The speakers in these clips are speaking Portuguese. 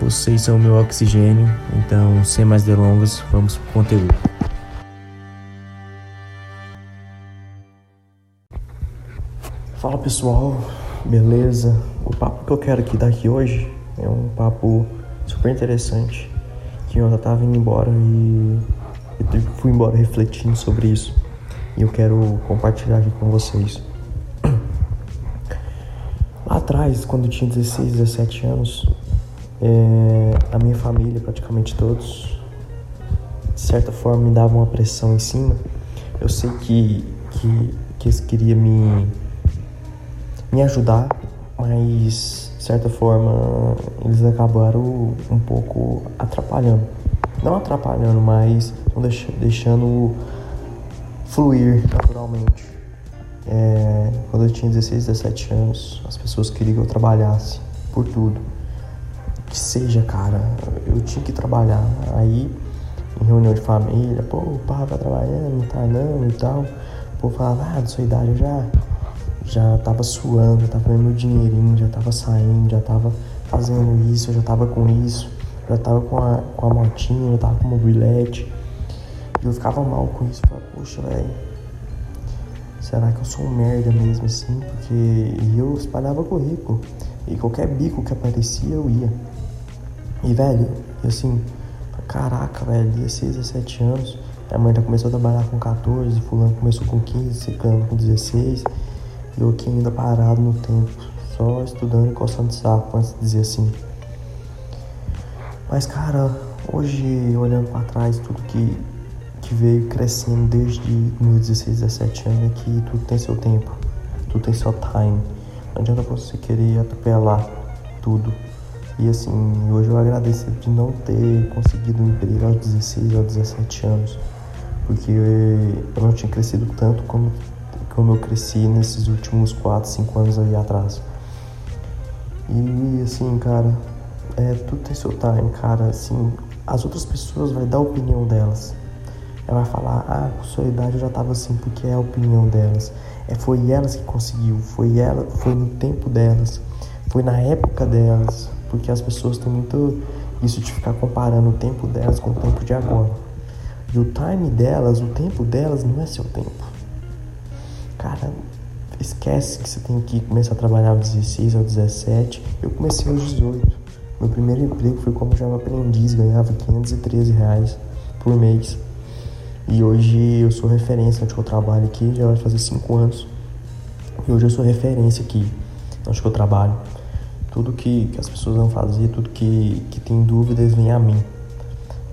vocês são o meu oxigênio, então sem mais delongas, vamos pro conteúdo. Fala pessoal, beleza? O papo que eu quero aqui daqui hoje é um papo super interessante. Que eu já tava indo embora e eu fui embora refletindo sobre isso. E eu quero compartilhar aqui com vocês. Lá atrás, quando eu tinha 16, 17 anos, é, a minha família, praticamente todos, de certa forma me davam uma pressão em cima. Eu sei que, que, que eles queriam me, me ajudar, mas de certa forma eles acabaram um pouco atrapalhando. Não atrapalhando, mas deixando fluir naturalmente. É, quando eu tinha 16, 17 anos, as pessoas queriam que eu trabalhasse por tudo que seja, cara, eu tinha que trabalhar. Aí, em reunião de família, pô, o pai tá trabalhando, não tá não e tal. Pô, falava, ah, da sua idade eu já, já tava suando, já tava ganhando meu dinheirinho, já tava saindo, já tava fazendo isso, já tava com isso, já tava com a, com a motinha, já tava com o mobilete. E eu ficava mal com isso, falava, poxa, velho, será que eu sou um merda mesmo assim? Porque eu espalhava currículo. E qualquer bico que aparecia eu ia. E, velho, assim, caraca, velho, 16, 17 anos. A mãe já começou a trabalhar com 14, fulano começou com 15, secando com 16. E eu aqui ainda parado no tempo, só estudando e coçando de saco, antes de dizer assim. Mas, cara, hoje, olhando para trás, tudo que, que veio crescendo desde 2016, 17 anos, é que tudo tem seu tempo, tudo tem seu time. Não adianta você querer atropelar tudo e assim, hoje eu agradeço de não ter conseguido um emprego aos 16 ou 17 anos, porque eu não tinha crescido tanto como, como eu cresci nesses últimos 4, 5 anos aí atrás. E assim, cara, é, tudo tem seu time, cara, assim, as outras pessoas vai dar a opinião delas. Ela vai falar, ah, com sua idade eu já tava assim, porque é a opinião delas. É, foi elas que conseguiu, foi ela, foi no tempo delas, foi na época delas, porque as pessoas têm muito isso de ficar comparando o tempo delas com o tempo de agora. E o time delas, o tempo delas não é seu tempo. Cara, esquece que você tem que começar a trabalhar aos 16 ou 17. Eu comecei aos 18. Meu primeiro emprego foi como Java aprendiz, ganhava 513 reais por mês. E hoje eu sou referência onde eu trabalho aqui, já vai fazer 5 anos. E hoje eu sou referência aqui, onde eu trabalho. Tudo que, que as pessoas vão fazer, tudo que, que tem dúvidas, vem a mim.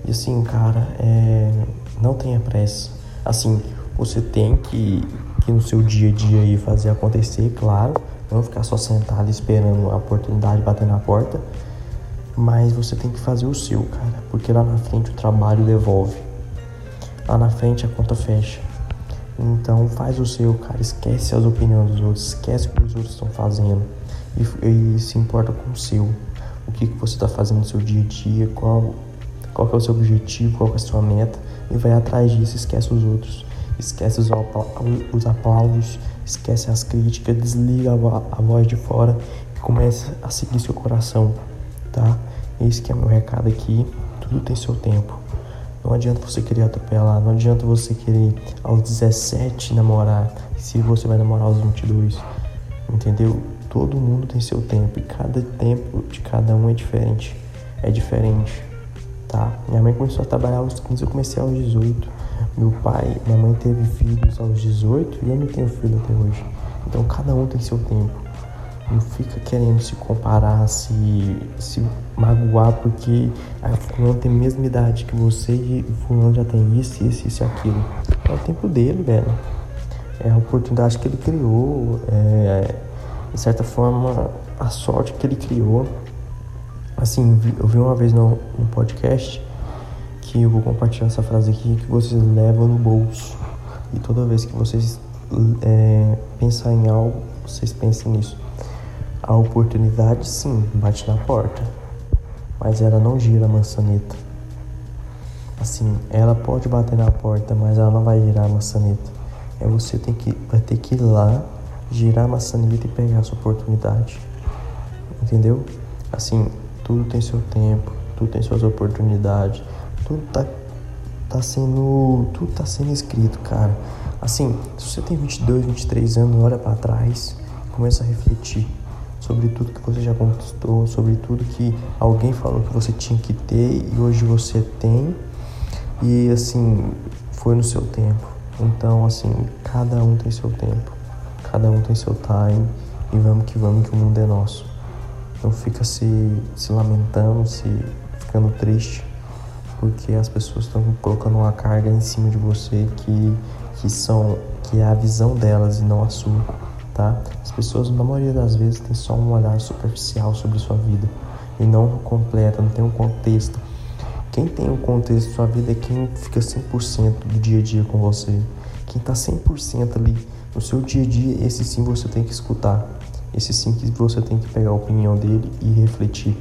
E assim, cara, é, não tenha pressa. Assim, você tem que, que no seu dia a dia aí fazer acontecer, claro. Não ficar só sentado esperando a oportunidade bater na porta. Mas você tem que fazer o seu, cara. Porque lá na frente o trabalho devolve. Lá na frente a conta fecha. Então faz o seu, cara. Esquece as opiniões dos outros. Esquece o que os outros estão fazendo e, e se importa com o seu. O que, que você está fazendo no seu dia a dia, qual, qual é o seu objetivo, qual é a sua meta e vai atrás disso, esquece os outros. Esquece os, os aplausos, esquece as críticas, desliga a, a voz de fora e comece a seguir seu coração, tá? Esse que é meu recado aqui, tudo tem seu tempo. Não adianta você querer atropelar, não adianta você querer aos 17 namorar, se você vai namorar aos 22, entendeu? Todo mundo tem seu tempo e cada tempo de cada um é diferente. É diferente, tá? Minha mãe começou a trabalhar aos 15, eu comecei aos 18. Meu pai, minha mãe teve filhos aos 18 e eu não tenho filho até hoje. Então cada um tem seu tempo. Não fica querendo se comparar, se, se magoar porque a fulano tem a mesma idade que você e fulano já tem isso, isso, isso e aquilo. É o tempo dele, velho. É a oportunidade que ele criou, é, de certa forma, a sorte que ele criou. Assim, eu vi uma vez no, no podcast que eu vou compartilhar essa frase aqui que vocês levam no bolso. E toda vez que vocês é, em algo, vocês pensem nisso. A oportunidade sim bate na porta, mas ela não gira a maçaneta. Assim, ela pode bater na porta, mas ela não vai girar a maçaneta. É você tem que, vai ter que ir lá, girar a maçaneta e pegar a sua oportunidade. Entendeu? Assim, tudo tem seu tempo, tudo tem suas oportunidades, tudo tá, tá sendo. Tudo tá sendo escrito, cara. Assim, se você tem 22, 23 anos, olha para trás, começa a refletir sobre tudo que você já conquistou, sobre tudo que alguém falou que você tinha que ter e hoje você tem e assim, foi no seu tempo. Então, assim, cada um tem seu tempo, cada um tem seu time e vamos que vamos que o mundo é nosso. Não fica se, se lamentando, se ficando triste, porque as pessoas estão colocando uma carga em cima de você que, que são que é a visão delas e não a sua, tá? As pessoas na maioria das vezes têm só um olhar superficial sobre sua vida e não completa, não tem um contexto quem tem o contexto da sua vida é quem fica 100% do dia a dia com você. Quem está 100% ali no seu dia a dia, esse sim você tem que escutar. Esse sim que você tem que pegar a opinião dele e refletir.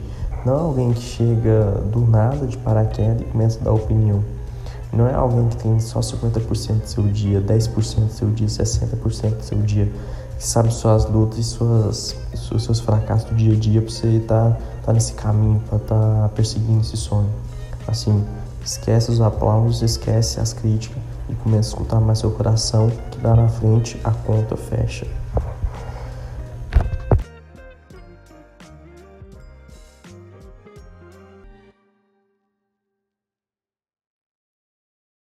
Não alguém que chega do nada de paraquedas e começa a dar opinião. Não é alguém que tem só 50% do seu dia, 10% do seu dia, 60% do seu dia, que sabe suas lutas e suas, seus fracassos do dia a dia para você estar tá, tá nesse caminho, para estar tá perseguindo esse sonho. Assim, esquece os aplausos, esquece as críticas e começa a escutar mais seu coração, que lá na frente a conta fecha.